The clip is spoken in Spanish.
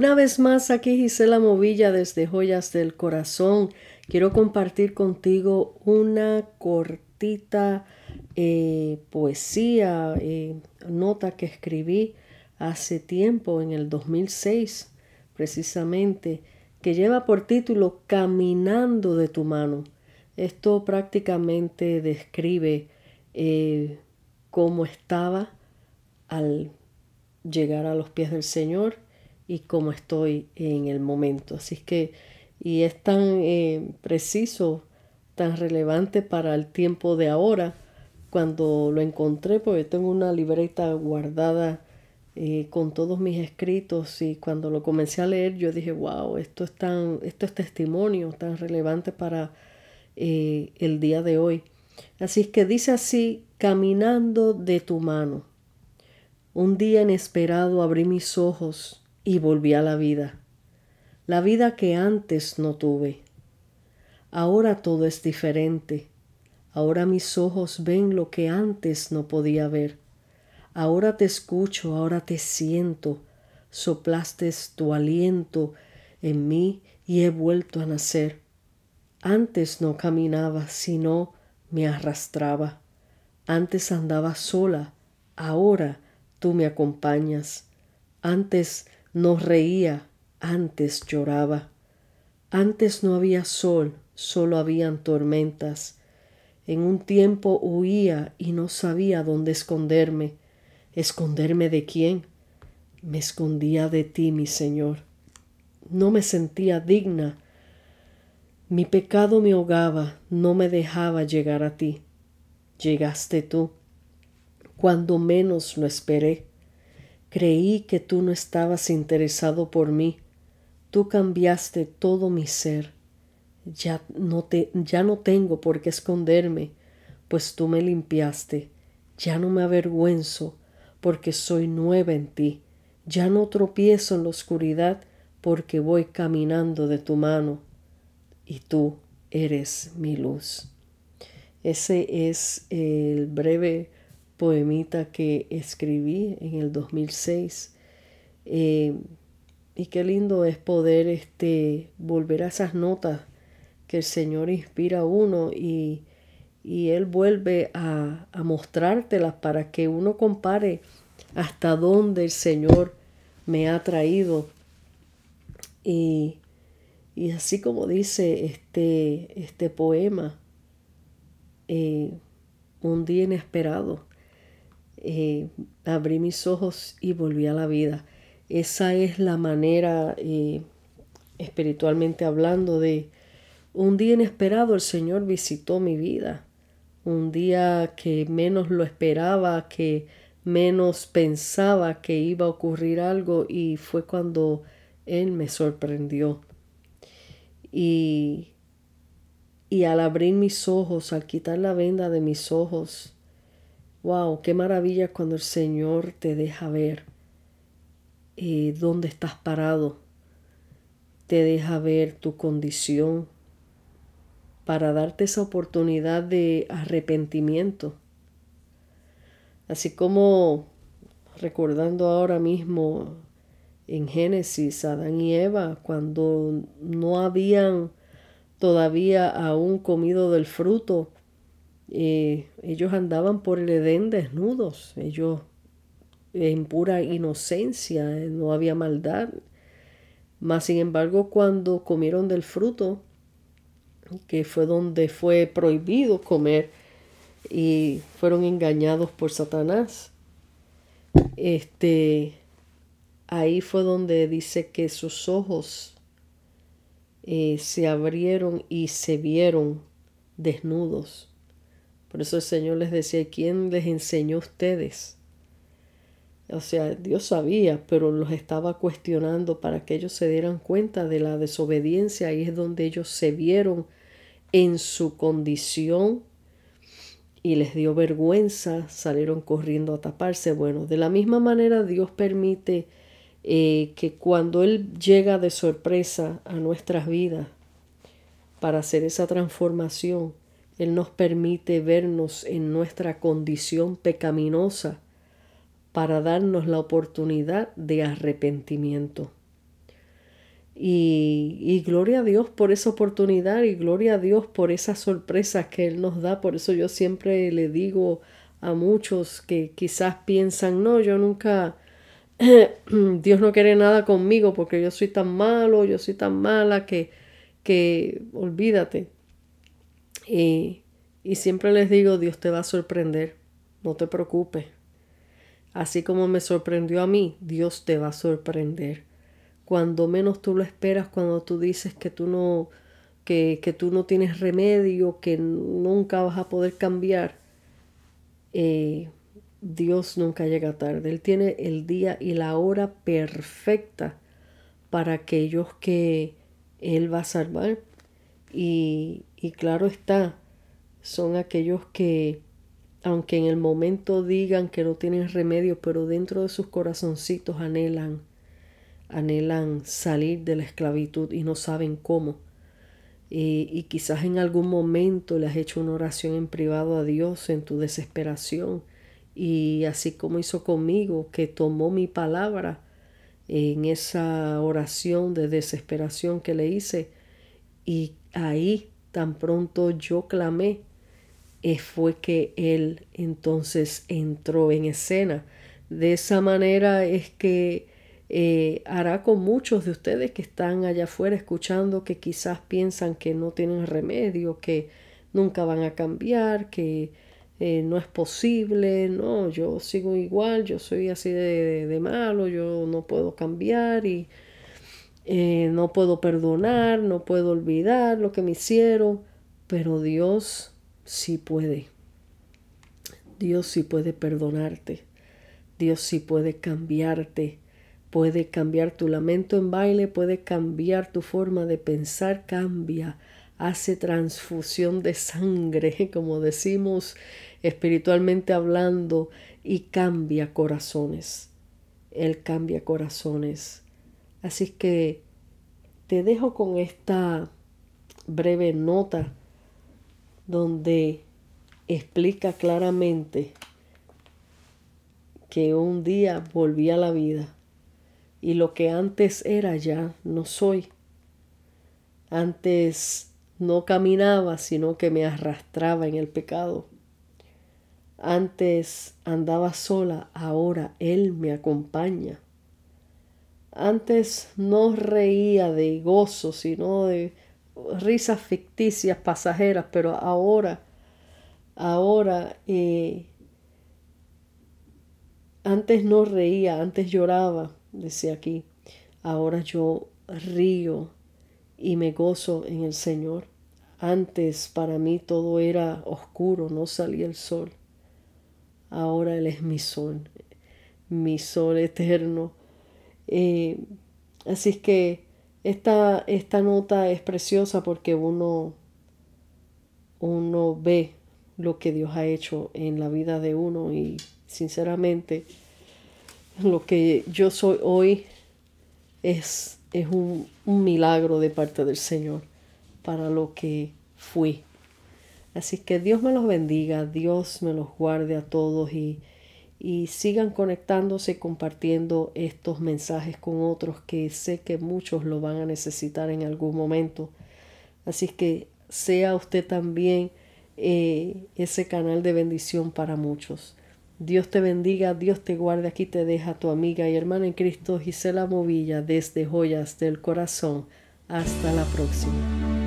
Una vez más, aquí Gisela Movilla desde Joyas del Corazón. Quiero compartir contigo una cortita eh, poesía, eh, nota que escribí hace tiempo, en el 2006 precisamente, que lleva por título Caminando de tu mano. Esto prácticamente describe eh, cómo estaba al llegar a los pies del Señor y cómo estoy en el momento. Así que, y es tan eh, preciso, tan relevante para el tiempo de ahora, cuando lo encontré, porque tengo una libreta guardada eh, con todos mis escritos y cuando lo comencé a leer yo dije, wow, esto es, tan, esto es testimonio tan relevante para eh, el día de hoy. Así es que dice así, caminando de tu mano. Un día inesperado abrí mis ojos y volví a la vida, la vida que antes no tuve. Ahora todo es diferente. Ahora mis ojos ven lo que antes no podía ver. Ahora te escucho, ahora te siento. Soplaste tu aliento en mí y he vuelto a nacer. Antes no caminaba, sino me arrastraba. Antes andaba sola, ahora tú me acompañas. Antes no reía, antes lloraba. Antes no había sol, solo habían tormentas. En un tiempo huía y no sabía dónde esconderme. ¿Esconderme de quién? Me escondía de ti, mi Señor. No me sentía digna. Mi pecado me ahogaba, no me dejaba llegar a ti. Llegaste tú, cuando menos lo esperé. Creí que tú no estabas interesado por mí. Tú cambiaste todo mi ser. Ya no, te, ya no tengo por qué esconderme, pues tú me limpiaste. Ya no me avergüenzo, porque soy nueva en ti. Ya no tropiezo en la oscuridad, porque voy caminando de tu mano, y tú eres mi luz. Ese es el breve poemita que escribí en el 2006. Eh, y qué lindo es poder este, volver a esas notas que el Señor inspira a uno y, Él vuelve a, a mostrártelas para que uno compare hasta dónde el Señor me ha traído. Y, y así como dice este, este poema, eh, un día inesperado, eh, abrí mis ojos y volví a la vida. Esa es la manera, eh, espiritualmente hablando, de un día inesperado el Señor visitó mi vida. Un día que menos lo esperaba, que menos pensaba que iba a ocurrir algo y fue cuando Él me sorprendió. Y, y al abrir mis ojos, al quitar la venda de mis ojos, Wow, qué maravilla cuando el Señor te deja ver eh, dónde estás parado, te deja ver tu condición para darte esa oportunidad de arrepentimiento. Así como recordando ahora mismo en Génesis, Adán y Eva, cuando no habían todavía aún comido del fruto, eh, ellos andaban por el Edén desnudos, ellos en pura inocencia, eh, no había maldad. Mas, sin embargo, cuando comieron del fruto, que fue donde fue prohibido comer, y fueron engañados por Satanás, este, ahí fue donde dice que sus ojos eh, se abrieron y se vieron desnudos. Por eso el Señor les decía, ¿quién les enseñó a ustedes? O sea, Dios sabía, pero los estaba cuestionando para que ellos se dieran cuenta de la desobediencia. Ahí es donde ellos se vieron en su condición y les dio vergüenza, salieron corriendo a taparse. Bueno, de la misma manera Dios permite eh, que cuando Él llega de sorpresa a nuestras vidas para hacer esa transformación, él nos permite vernos en nuestra condición pecaminosa para darnos la oportunidad de arrepentimiento. Y, y, gloria a Dios por esa oportunidad y gloria a Dios por esas sorpresas que Él nos da. Por eso yo siempre le digo a muchos que quizás piensan, no, yo nunca, Dios no quiere nada conmigo porque yo soy tan malo, yo soy tan mala que, que olvídate. Y, y siempre les digo, Dios te va a sorprender, no te preocupes. Así como me sorprendió a mí, Dios te va a sorprender. Cuando menos tú lo esperas, cuando tú dices que tú no, que, que tú no tienes remedio, que nunca vas a poder cambiar, eh, Dios nunca llega tarde. Él tiene el día y la hora perfecta para aquellos que Él va a salvar. Y, y claro está, son aquellos que, aunque en el momento digan que no tienen remedio, pero dentro de sus corazoncitos anhelan, anhelan salir de la esclavitud y no saben cómo. Y, y, quizás en algún momento le has hecho una oración en privado a Dios en tu desesperación y así como hizo conmigo, que tomó mi palabra en esa oración de desesperación que le hice y ahí tan pronto yo clamé, eh, fue que él entonces entró en escena. De esa manera es que eh, hará con muchos de ustedes que están allá afuera escuchando que quizás piensan que no tienen remedio, que nunca van a cambiar, que eh, no es posible, no, yo sigo igual, yo soy así de, malo, yo no puedo cambiar y eh, no puedo perdonar, no puedo olvidar lo que me hicieron, pero Dios sí puede. Dios sí puede perdonarte. Dios sí puede cambiarte. Puede cambiar tu lamento en baile, puede cambiar tu forma de pensar, cambia, hace transfusión de sangre, como decimos espiritualmente hablando, y cambia corazones. Él cambia corazones. Así que te dejo con esta breve nota donde explica claramente que un día volví a la vida y lo que antes era ya no soy. Antes no caminaba, sino que me arrastraba en el pecado. Antes andaba sola, ahora Él me acompaña. Antes no reía de gozo, sino de risas ficticias, pasajeras, pero ahora, ahora, eh, antes no reía, antes lloraba, decía aquí, ahora yo río y me gozo en el Señor. Antes para mí todo era oscuro, no salía el sol ahora Él es mi sol, mi sol eterno. Eh, así es que esta, esta nota es preciosa porque uno, uno ve lo que Dios ha hecho en la vida de uno y sinceramente lo que yo soy hoy es, es un, un milagro de parte del Señor para lo que fui. Así que Dios me los bendiga, Dios me los guarde a todos y, y sigan conectándose, compartiendo estos mensajes con otros que sé que muchos lo van a necesitar en algún momento. Así que sea usted también eh, ese canal de bendición para muchos. Dios te bendiga, Dios te guarde. Aquí te deja tu amiga y hermana en Cristo Gisela Movilla desde Joyas del Corazón. Hasta la próxima.